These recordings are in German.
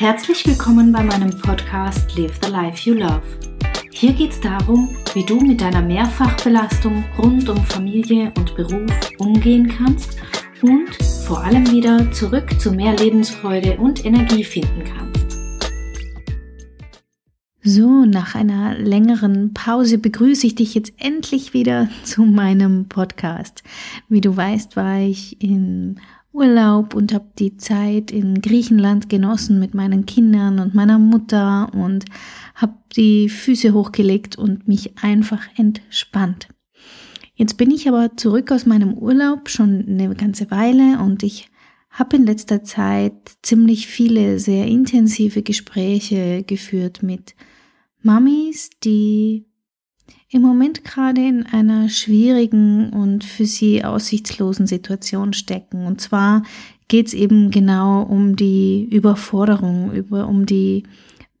Herzlich willkommen bei meinem Podcast Live the Life You Love. Hier geht es darum, wie du mit deiner Mehrfachbelastung rund um Familie und Beruf umgehen kannst und vor allem wieder zurück zu mehr Lebensfreude und Energie finden kannst. So, nach einer längeren Pause begrüße ich dich jetzt endlich wieder zu meinem Podcast. Wie du weißt, war ich in Urlaub und habe die Zeit in Griechenland genossen mit meinen Kindern und meiner Mutter und habe die Füße hochgelegt und mich einfach entspannt. Jetzt bin ich aber zurück aus meinem Urlaub schon eine ganze Weile und ich habe in letzter Zeit ziemlich viele sehr intensive Gespräche geführt mit Mamis, die im Moment gerade in einer schwierigen und für sie aussichtslosen Situation stecken. Und zwar geht es eben genau um die Überforderung, über, um die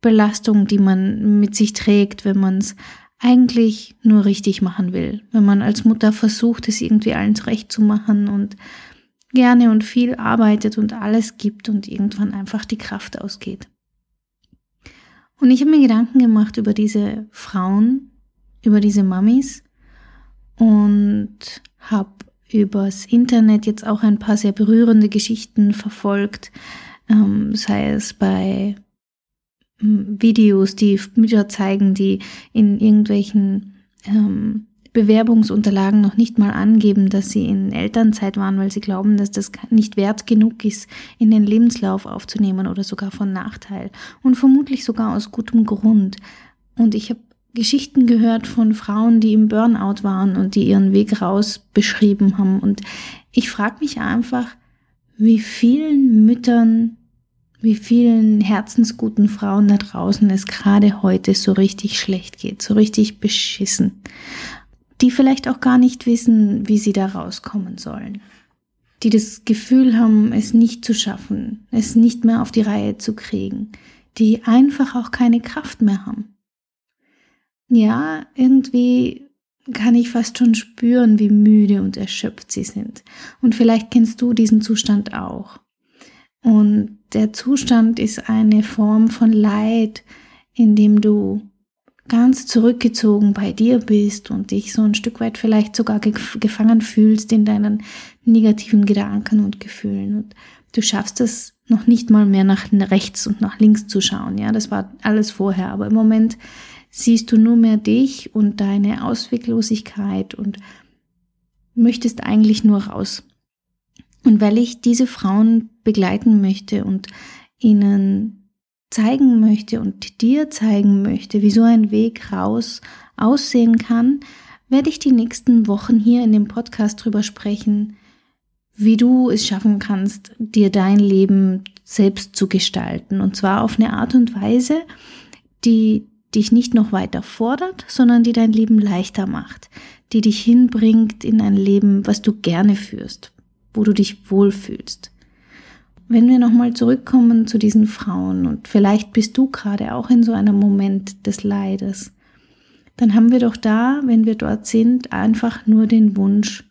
Belastung, die man mit sich trägt, wenn man es eigentlich nur richtig machen will. Wenn man als Mutter versucht, es irgendwie allen recht zu machen und gerne und viel arbeitet und alles gibt und irgendwann einfach die Kraft ausgeht. Und ich habe mir Gedanken gemacht über diese Frauen, über diese Mamis und habe übers Internet jetzt auch ein paar sehr berührende Geschichten verfolgt, ähm, sei es bei ähm, Videos, die Mütter zeigen, die in irgendwelchen ähm, Bewerbungsunterlagen noch nicht mal angeben, dass sie in Elternzeit waren, weil sie glauben, dass das nicht wert genug ist, in den Lebenslauf aufzunehmen oder sogar von Nachteil und vermutlich sogar aus gutem Grund. Und ich habe Geschichten gehört von Frauen, die im Burnout waren und die ihren Weg raus beschrieben haben. Und ich frage mich einfach, wie vielen Müttern, wie vielen herzensguten Frauen da draußen es gerade heute so richtig schlecht geht, so richtig beschissen, die vielleicht auch gar nicht wissen, wie sie da rauskommen sollen, die das Gefühl haben, es nicht zu schaffen, es nicht mehr auf die Reihe zu kriegen, die einfach auch keine Kraft mehr haben ja, irgendwie kann ich fast schon spüren, wie müde und erschöpft sie sind. Und vielleicht kennst du diesen Zustand auch. Und der Zustand ist eine Form von Leid, in dem du ganz zurückgezogen bei dir bist und dich so ein Stück weit vielleicht sogar gefangen fühlst in deinen negativen Gedanken und Gefühlen. Und du schaffst es noch nicht mal mehr nach rechts und nach links zu schauen. Ja, das war alles vorher. Aber im Moment siehst du nur mehr dich und deine Ausweglosigkeit und möchtest eigentlich nur raus. Und weil ich diese Frauen begleiten möchte und ihnen zeigen möchte und dir zeigen möchte, wie so ein Weg raus aussehen kann, werde ich die nächsten Wochen hier in dem Podcast drüber sprechen, wie du es schaffen kannst, dir dein Leben selbst zu gestalten. Und zwar auf eine Art und Weise, die dich nicht noch weiter fordert, sondern die dein Leben leichter macht, die dich hinbringt in ein Leben, was du gerne führst, wo du dich wohlfühlst. Wenn wir nochmal zurückkommen zu diesen Frauen und vielleicht bist du gerade auch in so einem Moment des Leides, dann haben wir doch da, wenn wir dort sind, einfach nur den Wunsch,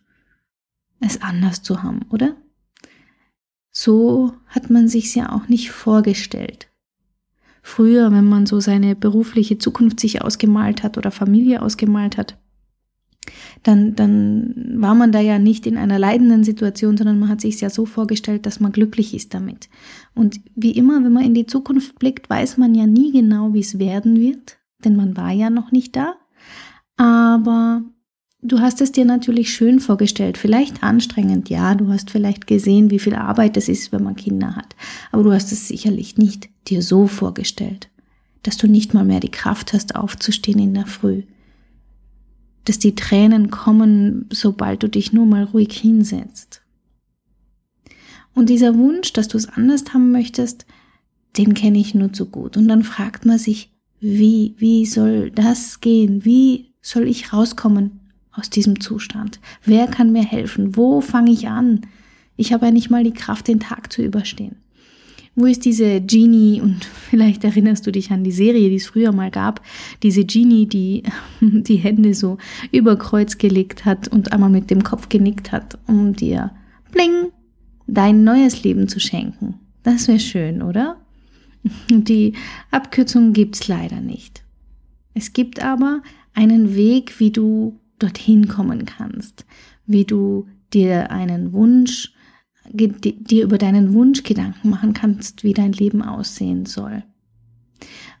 es anders zu haben, oder? So hat man sich's ja auch nicht vorgestellt. Früher, wenn man so seine berufliche Zukunft sich ausgemalt hat oder Familie ausgemalt hat, dann, dann war man da ja nicht in einer leidenden Situation, sondern man hat sich ja so vorgestellt, dass man glücklich ist damit. Und wie immer, wenn man in die Zukunft blickt, weiß man ja nie genau, wie es werden wird, denn man war ja noch nicht da. Aber Du hast es dir natürlich schön vorgestellt, vielleicht anstrengend, ja, du hast vielleicht gesehen, wie viel Arbeit es ist, wenn man Kinder hat, aber du hast es sicherlich nicht dir so vorgestellt, dass du nicht mal mehr die Kraft hast, aufzustehen in der Früh, dass die Tränen kommen, sobald du dich nur mal ruhig hinsetzt. Und dieser Wunsch, dass du es anders haben möchtest, den kenne ich nur zu gut. Und dann fragt man sich, wie, wie soll das gehen? Wie soll ich rauskommen aus diesem Zustand? Wer kann mir helfen? Wo fange ich an? Ich habe ja nicht mal die Kraft, den Tag zu überstehen. Wo ist diese Genie? Und vielleicht erinnerst du dich an die Serie, die es früher mal gab. Diese Genie, die die Hände so über Kreuz gelegt hat und einmal mit dem Kopf genickt hat, um dir bling dein neues Leben zu schenken. Das wäre schön, oder? Die Abkürzung gibt's leider nicht. Es gibt aber einen Weg, wie du dorthin kommen kannst, wie du dir einen Wunsch, dir über deinen Wunsch Gedanken machen kannst, wie dein Leben aussehen soll.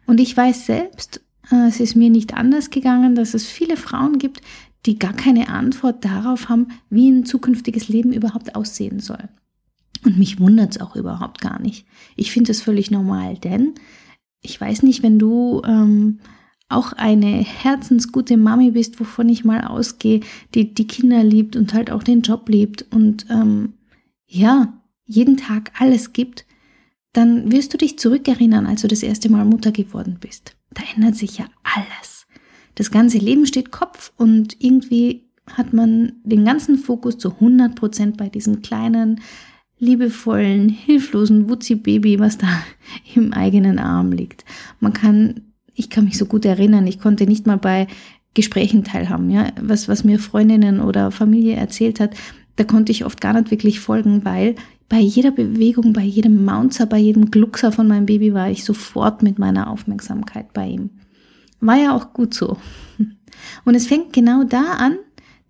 Und ich weiß selbst, äh, es ist mir nicht anders gegangen, dass es viele Frauen gibt, die gar keine Antwort darauf haben, wie ein zukünftiges Leben überhaupt aussehen soll. Und mich wundert es auch überhaupt gar nicht. Ich finde es völlig normal, denn ich weiß nicht, wenn du ähm, auch eine herzensgute Mami bist, wovon ich mal ausgehe, die die Kinder liebt und halt auch den Job liebt und ähm, ja, jeden Tag alles gibt, dann wirst du dich zurückerinnern, als du das erste Mal Mutter geworden bist. Da ändert sich ja alles. Das ganze Leben steht Kopf und irgendwie hat man den ganzen Fokus zu 100 Prozent bei diesem kleinen, liebevollen, hilflosen Wutzi-Baby, was da im eigenen Arm liegt. Man kann ich kann mich so gut erinnern, ich konnte nicht mal bei Gesprächen teilhaben, ja, was, was mir Freundinnen oder Familie erzählt hat, da konnte ich oft gar nicht wirklich folgen, weil bei jeder Bewegung, bei jedem Mounzer, bei jedem Gluckser von meinem Baby war ich sofort mit meiner Aufmerksamkeit bei ihm. War ja auch gut so. Und es fängt genau da an,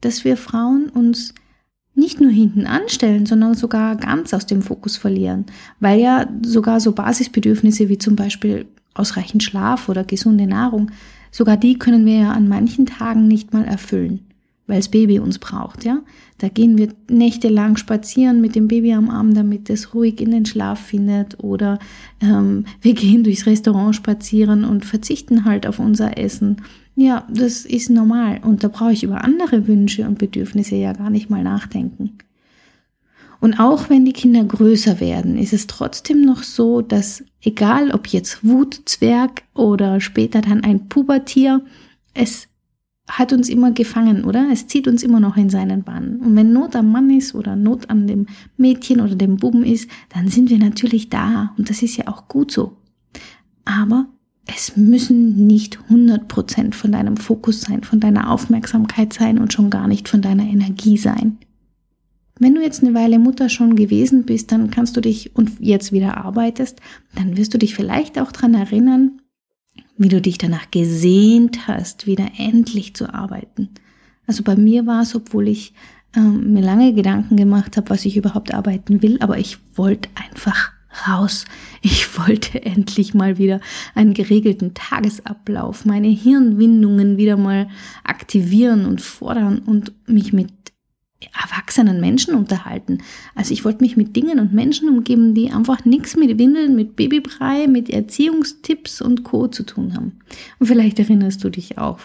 dass wir Frauen uns nicht nur hinten anstellen, sondern sogar ganz aus dem Fokus verlieren, weil ja sogar so Basisbedürfnisse wie zum Beispiel ausreichend Schlaf oder gesunde Nahrung, sogar die können wir ja an manchen Tagen nicht mal erfüllen, weil das Baby uns braucht, ja. Da gehen wir nächtelang spazieren mit dem Baby am Arm, damit es ruhig in den Schlaf findet oder ähm, wir gehen durchs Restaurant spazieren und verzichten halt auf unser Essen. Ja, das ist normal und da brauche ich über andere Wünsche und Bedürfnisse ja gar nicht mal nachdenken. Und auch wenn die Kinder größer werden, ist es trotzdem noch so, dass egal ob jetzt Wutzwerg oder später dann ein Pubertier, es hat uns immer gefangen, oder? Es zieht uns immer noch in seinen Bann. Und wenn Not am Mann ist oder Not an dem Mädchen oder dem Buben ist, dann sind wir natürlich da. Und das ist ja auch gut so. Aber es müssen nicht 100% von deinem Fokus sein, von deiner Aufmerksamkeit sein und schon gar nicht von deiner Energie sein. Wenn du jetzt eine Weile Mutter schon gewesen bist, dann kannst du dich und jetzt wieder arbeitest, dann wirst du dich vielleicht auch dran erinnern, wie du dich danach gesehnt hast, wieder endlich zu arbeiten. Also bei mir war es, obwohl ich ähm, mir lange Gedanken gemacht habe, was ich überhaupt arbeiten will, aber ich wollte einfach raus. Ich wollte endlich mal wieder einen geregelten Tagesablauf, meine Hirnwindungen wieder mal aktivieren und fordern und mich mit erwachsenen Menschen unterhalten. Also ich wollte mich mit Dingen und Menschen umgeben, die einfach nichts mit Windeln, mit Babybrei, mit Erziehungstipps und Co. zu tun haben. Und vielleicht erinnerst du dich auch.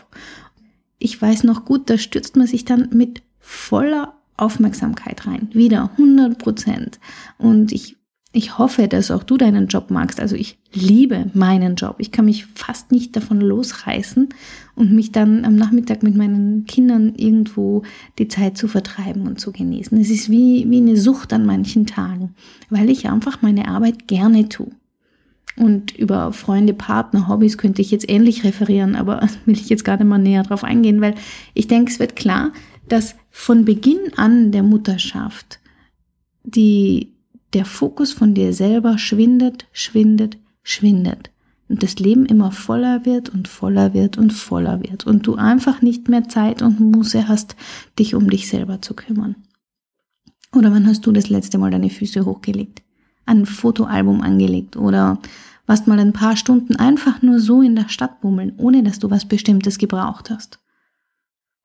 Ich weiß noch gut, da stürzt man sich dann mit voller Aufmerksamkeit rein. Wieder 100 Prozent. Und ich ich hoffe, dass auch du deinen Job magst. Also ich liebe meinen Job. Ich kann mich fast nicht davon losreißen und mich dann am Nachmittag mit meinen Kindern irgendwo die Zeit zu vertreiben und zu genießen. Es ist wie, wie eine Sucht an manchen Tagen, weil ich einfach meine Arbeit gerne tue. Und über Freunde, Partner, Hobbys könnte ich jetzt ähnlich referieren, aber will ich jetzt gerade mal näher drauf eingehen, weil ich denke, es wird klar, dass von Beginn an der Mutterschaft die der Fokus von dir selber schwindet, schwindet, schwindet. Und das Leben immer voller wird und voller wird und voller wird. Und du einfach nicht mehr Zeit und Muße hast, dich um dich selber zu kümmern. Oder wann hast du das letzte Mal deine Füße hochgelegt? Ein Fotoalbum angelegt oder warst mal ein paar Stunden einfach nur so in der Stadt bummeln, ohne dass du was Bestimmtes gebraucht hast?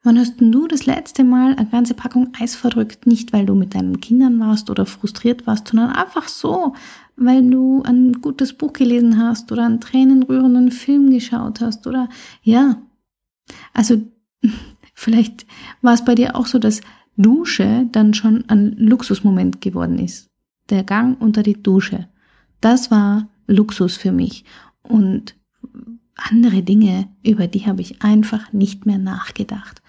Wann hast du das letzte Mal eine ganze Packung Eis verdrückt? Nicht, weil du mit deinen Kindern warst oder frustriert warst, sondern einfach so, weil du ein gutes Buch gelesen hast oder einen tränenrührenden Film geschaut hast oder ja. Also vielleicht war es bei dir auch so, dass Dusche dann schon ein Luxusmoment geworden ist. Der Gang unter die Dusche. Das war Luxus für mich. Und andere Dinge, über die habe ich einfach nicht mehr nachgedacht.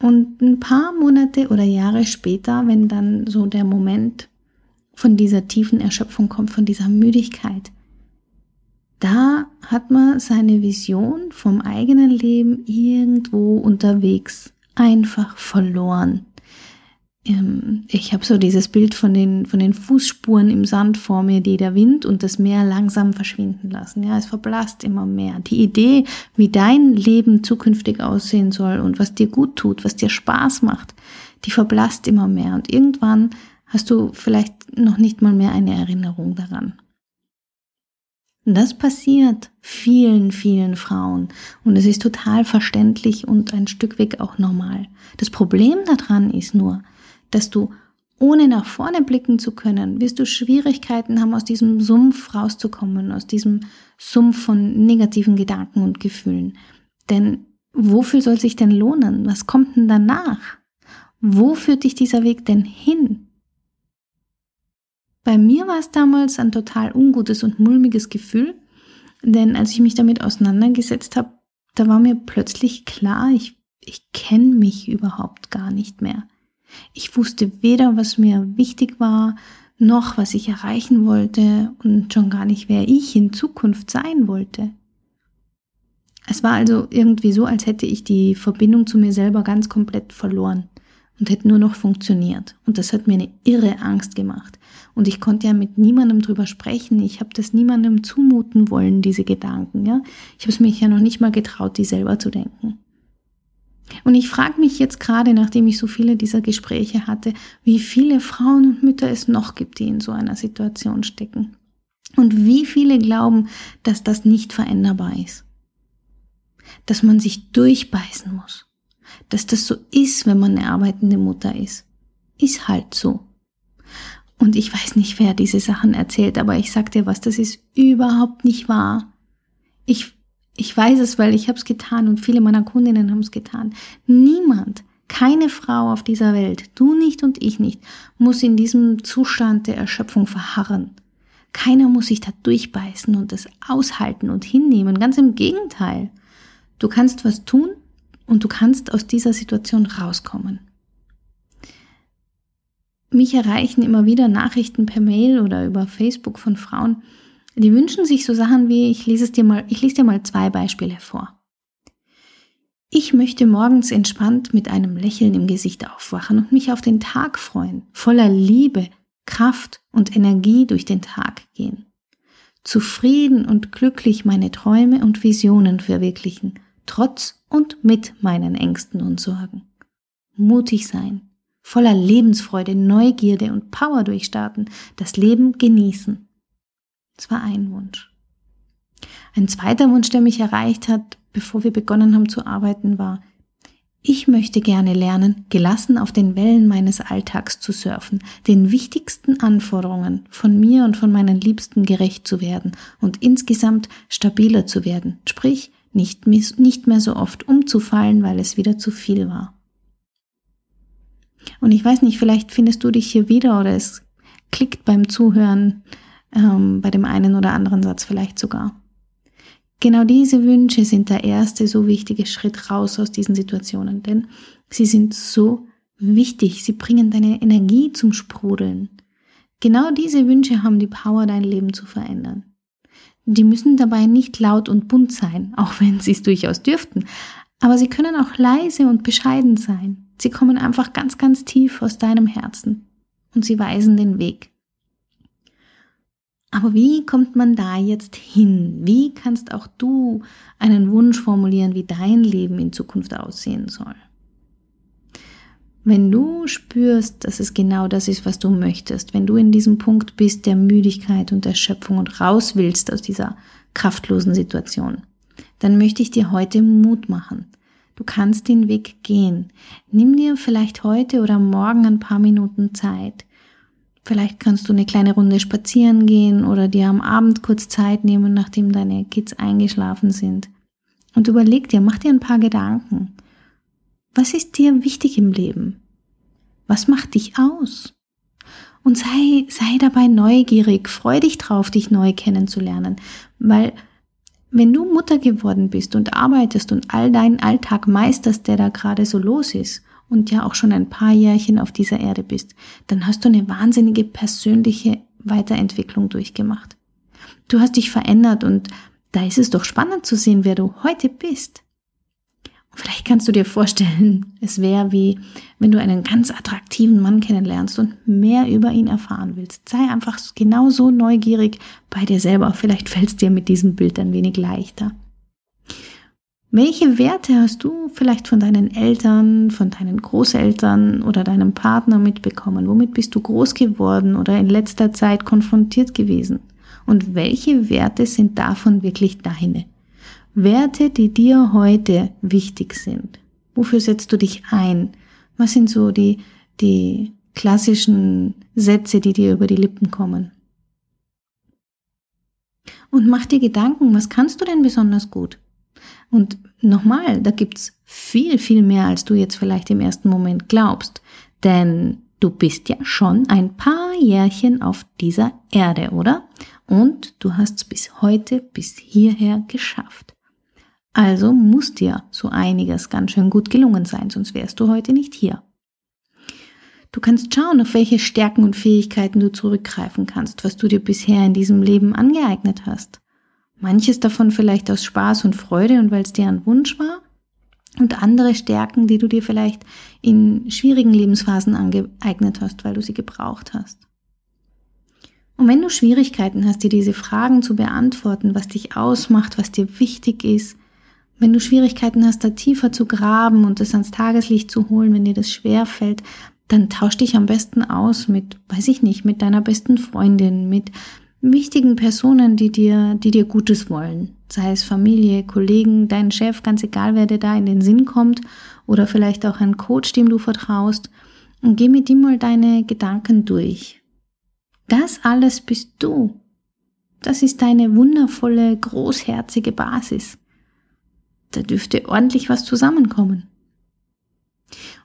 Und ein paar Monate oder Jahre später, wenn dann so der Moment von dieser tiefen Erschöpfung kommt, von dieser Müdigkeit, da hat man seine Vision vom eigenen Leben irgendwo unterwegs einfach verloren. Ähm, ich habe so dieses Bild von den, von den Fußspuren im Sand vor mir, die der Wind und das Meer langsam verschwinden lassen. Ja, es verblasst immer mehr. Die Idee, wie dein Leben zukünftig aussehen soll und was dir gut tut, was dir Spaß macht, die verblasst immer mehr. Und irgendwann hast du vielleicht noch nicht mal mehr eine Erinnerung daran. Und das passiert vielen, vielen Frauen. Und es ist total verständlich und ein Stück weg auch normal. Das Problem daran ist nur, dass du ohne nach vorne blicken zu können, wirst du Schwierigkeiten haben, aus diesem Sumpf rauszukommen, aus diesem Sumpf von negativen Gedanken und Gefühlen. Denn wofür soll sich denn lohnen? Was kommt denn danach? Wo führt dich dieser Weg denn hin? Bei mir war es damals ein total ungutes und mulmiges Gefühl, denn als ich mich damit auseinandergesetzt habe, da war mir plötzlich klar, ich, ich kenne mich überhaupt gar nicht mehr. Ich wusste weder, was mir wichtig war, noch was ich erreichen wollte und schon gar nicht, wer ich in Zukunft sein wollte. Es war also irgendwie so, als hätte ich die Verbindung zu mir selber ganz komplett verloren und hätte nur noch funktioniert. Und das hat mir eine irre Angst gemacht. Und ich konnte ja mit niemandem drüber sprechen. Ich habe das niemandem zumuten wollen, diese Gedanken. Ja, ich habe es mich ja noch nicht mal getraut, die selber zu denken. Und ich frage mich jetzt gerade, nachdem ich so viele dieser Gespräche hatte, wie viele Frauen und Mütter es noch gibt, die in so einer Situation stecken. Und wie viele glauben, dass das nicht veränderbar ist. Dass man sich durchbeißen muss. Dass das so ist, wenn man eine arbeitende Mutter ist. Ist halt so. Und ich weiß nicht, wer diese Sachen erzählt, aber ich sag dir was, das ist überhaupt nicht wahr. Ich ich weiß es, weil ich habe es getan und viele meiner Kundinnen haben es getan. Niemand, keine Frau auf dieser Welt, du nicht und ich nicht, muss in diesem Zustand der Erschöpfung verharren. Keiner muss sich da durchbeißen und das aushalten und hinnehmen. Ganz im Gegenteil. Du kannst was tun und du kannst aus dieser Situation rauskommen. Mich erreichen immer wieder Nachrichten per Mail oder über Facebook von Frauen, die wünschen sich so Sachen wie, ich lese es dir mal, ich lese dir mal zwei Beispiele vor. Ich möchte morgens entspannt mit einem Lächeln im Gesicht aufwachen und mich auf den Tag freuen, voller Liebe, Kraft und Energie durch den Tag gehen. Zufrieden und glücklich meine Träume und Visionen verwirklichen, trotz und mit meinen Ängsten und Sorgen. Mutig sein, voller Lebensfreude, Neugierde und Power durchstarten, das Leben genießen. Das war ein Wunsch. Ein zweiter Wunsch, der mich erreicht hat, bevor wir begonnen haben zu arbeiten, war, ich möchte gerne lernen, gelassen auf den Wellen meines Alltags zu surfen, den wichtigsten Anforderungen von mir und von meinen Liebsten gerecht zu werden und insgesamt stabiler zu werden, sprich nicht, nicht mehr so oft umzufallen, weil es wieder zu viel war. Und ich weiß nicht, vielleicht findest du dich hier wieder oder es klickt beim Zuhören ähm, bei dem einen oder anderen Satz vielleicht sogar. Genau diese Wünsche sind der erste so wichtige Schritt raus aus diesen Situationen, denn sie sind so wichtig, sie bringen deine Energie zum Sprudeln. Genau diese Wünsche haben die Power, dein Leben zu verändern. Die müssen dabei nicht laut und bunt sein, auch wenn sie es durchaus dürften, aber sie können auch leise und bescheiden sein. Sie kommen einfach ganz, ganz tief aus deinem Herzen und sie weisen den Weg. Aber wie kommt man da jetzt hin? Wie kannst auch du einen Wunsch formulieren, wie dein Leben in Zukunft aussehen soll? Wenn du spürst, dass es genau das ist, was du möchtest, wenn du in diesem Punkt bist der Müdigkeit und Erschöpfung und raus willst aus dieser kraftlosen Situation, dann möchte ich dir heute Mut machen. Du kannst den Weg gehen. Nimm dir vielleicht heute oder morgen ein paar Minuten Zeit Vielleicht kannst du eine kleine Runde spazieren gehen oder dir am Abend kurz Zeit nehmen, nachdem deine Kids eingeschlafen sind. Und überleg dir, mach dir ein paar Gedanken. Was ist dir wichtig im Leben? Was macht dich aus? Und sei, sei dabei neugierig, freu dich drauf, dich neu kennenzulernen, weil wenn du Mutter geworden bist und arbeitest und all deinen Alltag meisterst, der da gerade so los ist, und ja auch schon ein paar Jährchen auf dieser Erde bist, dann hast du eine wahnsinnige persönliche Weiterentwicklung durchgemacht. Du hast dich verändert und da ist es doch spannend zu sehen, wer du heute bist. Vielleicht kannst du dir vorstellen, es wäre wie, wenn du einen ganz attraktiven Mann kennenlernst und mehr über ihn erfahren willst. Sei einfach genauso neugierig bei dir selber. Vielleicht fällt es dir mit diesem Bild ein wenig leichter. Welche Werte hast du vielleicht von deinen Eltern, von deinen Großeltern oder deinem Partner mitbekommen? Womit bist du groß geworden oder in letzter Zeit konfrontiert gewesen? Und welche Werte sind davon wirklich deine? Werte, die dir heute wichtig sind. Wofür setzt du dich ein? Was sind so die, die klassischen Sätze, die dir über die Lippen kommen? Und mach dir Gedanken, was kannst du denn besonders gut? Und nochmal, da gibt's viel, viel mehr, als du jetzt vielleicht im ersten Moment glaubst. Denn du bist ja schon ein paar Jährchen auf dieser Erde, oder? Und du hast es bis heute, bis hierher geschafft. Also muss dir so einiges ganz schön gut gelungen sein, sonst wärst du heute nicht hier. Du kannst schauen, auf welche Stärken und Fähigkeiten du zurückgreifen kannst, was du dir bisher in diesem Leben angeeignet hast. Manches davon vielleicht aus Spaß und Freude und weil es dir ein Wunsch war. Und andere Stärken, die du dir vielleicht in schwierigen Lebensphasen angeeignet hast, weil du sie gebraucht hast. Und wenn du Schwierigkeiten hast, dir diese Fragen zu beantworten, was dich ausmacht, was dir wichtig ist, wenn du Schwierigkeiten hast, da tiefer zu graben und es ans Tageslicht zu holen, wenn dir das schwer fällt, dann tausch dich am besten aus mit, weiß ich nicht, mit deiner besten Freundin, mit wichtigen Personen, die dir, die dir Gutes wollen. Sei es Familie, Kollegen, dein Chef, ganz egal, wer dir da in den Sinn kommt oder vielleicht auch ein Coach, dem du vertraust. Und geh mit ihm mal deine Gedanken durch. Das alles bist du. Das ist deine wundervolle, großherzige Basis. Da dürfte ordentlich was zusammenkommen.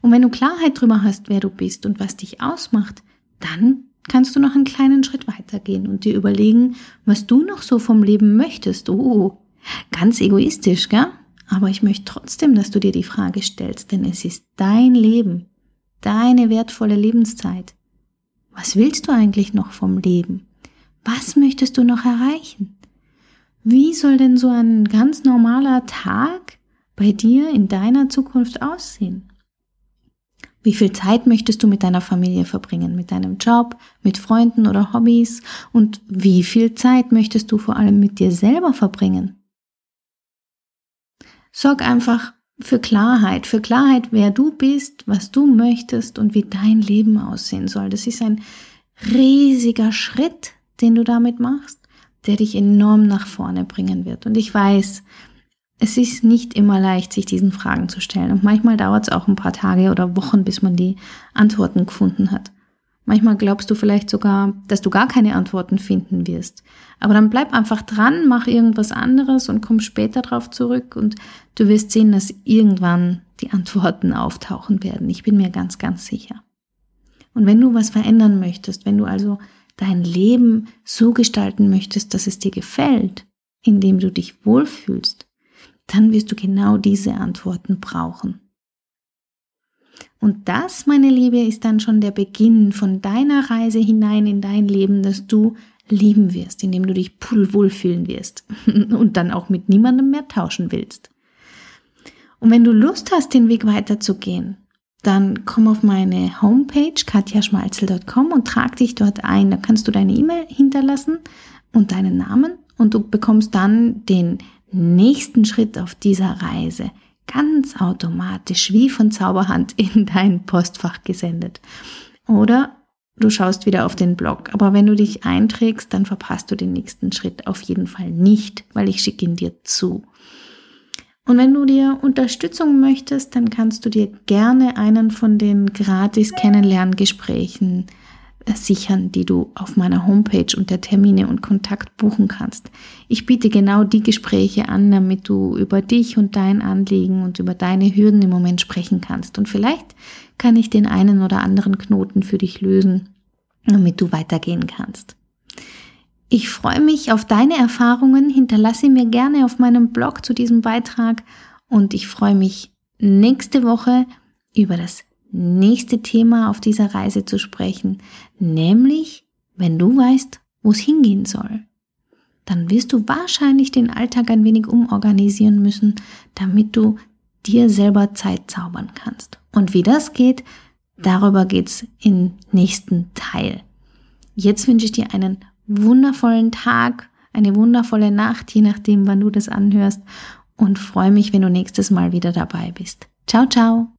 Und wenn du Klarheit darüber hast, wer du bist und was dich ausmacht, dann kannst du noch einen kleinen Schritt weitergehen und dir überlegen, was du noch so vom Leben möchtest. Oh, ganz egoistisch, gell? Aber ich möchte trotzdem, dass du dir die Frage stellst, denn es ist dein Leben, deine wertvolle Lebenszeit. Was willst du eigentlich noch vom Leben? Was möchtest du noch erreichen? Wie soll denn so ein ganz normaler Tag bei dir in deiner Zukunft aussehen? Wie viel Zeit möchtest du mit deiner Familie verbringen, mit deinem Job, mit Freunden oder Hobbys? Und wie viel Zeit möchtest du vor allem mit dir selber verbringen? Sorg einfach für Klarheit, für Klarheit, wer du bist, was du möchtest und wie dein Leben aussehen soll. Das ist ein riesiger Schritt, den du damit machst, der dich enorm nach vorne bringen wird. Und ich weiß, es ist nicht immer leicht, sich diesen Fragen zu stellen. Und manchmal dauert es auch ein paar Tage oder Wochen, bis man die Antworten gefunden hat. Manchmal glaubst du vielleicht sogar, dass du gar keine Antworten finden wirst. Aber dann bleib einfach dran, mach irgendwas anderes und komm später drauf zurück und du wirst sehen, dass irgendwann die Antworten auftauchen werden. Ich bin mir ganz, ganz sicher. Und wenn du was verändern möchtest, wenn du also dein Leben so gestalten möchtest, dass es dir gefällt, indem du dich wohlfühlst, dann wirst du genau diese Antworten brauchen. Und das, meine Liebe, ist dann schon der Beginn von deiner Reise hinein in dein Leben, das du lieben wirst, indem du dich pudelwohl fühlen wirst und dann auch mit niemandem mehr tauschen willst. Und wenn du Lust hast, den Weg weiterzugehen, dann komm auf meine Homepage katjaschmalzel.com und trag dich dort ein. Da kannst du deine E-Mail hinterlassen und deinen Namen und du bekommst dann den nächsten Schritt auf dieser Reise ganz automatisch wie von Zauberhand in dein Postfach gesendet. Oder du schaust wieder auf den Blog. Aber wenn du dich einträgst, dann verpasst du den nächsten Schritt auf jeden Fall nicht, weil ich schicke ihn dir zu. Und wenn du dir Unterstützung möchtest, dann kannst du dir gerne einen von den gratis Kennenlerngesprächen sichern, die du auf meiner Homepage unter Termine und Kontakt buchen kannst. Ich biete genau die Gespräche an, damit du über dich und dein Anliegen und über deine Hürden im Moment sprechen kannst. Und vielleicht kann ich den einen oder anderen Knoten für dich lösen, damit du weitergehen kannst. Ich freue mich auf deine Erfahrungen. Hinterlasse mir gerne auf meinem Blog zu diesem Beitrag und ich freue mich nächste Woche über das nächste Thema auf dieser Reise zu sprechen, nämlich wenn du weißt, wo es hingehen soll. Dann wirst du wahrscheinlich den Alltag ein wenig umorganisieren müssen, damit du dir selber Zeit zaubern kannst. Und wie das geht, darüber geht's im nächsten Teil. Jetzt wünsche ich dir einen wundervollen Tag, eine wundervolle Nacht, je nachdem, wann du das anhörst und freue mich, wenn du nächstes Mal wieder dabei bist. Ciao, ciao.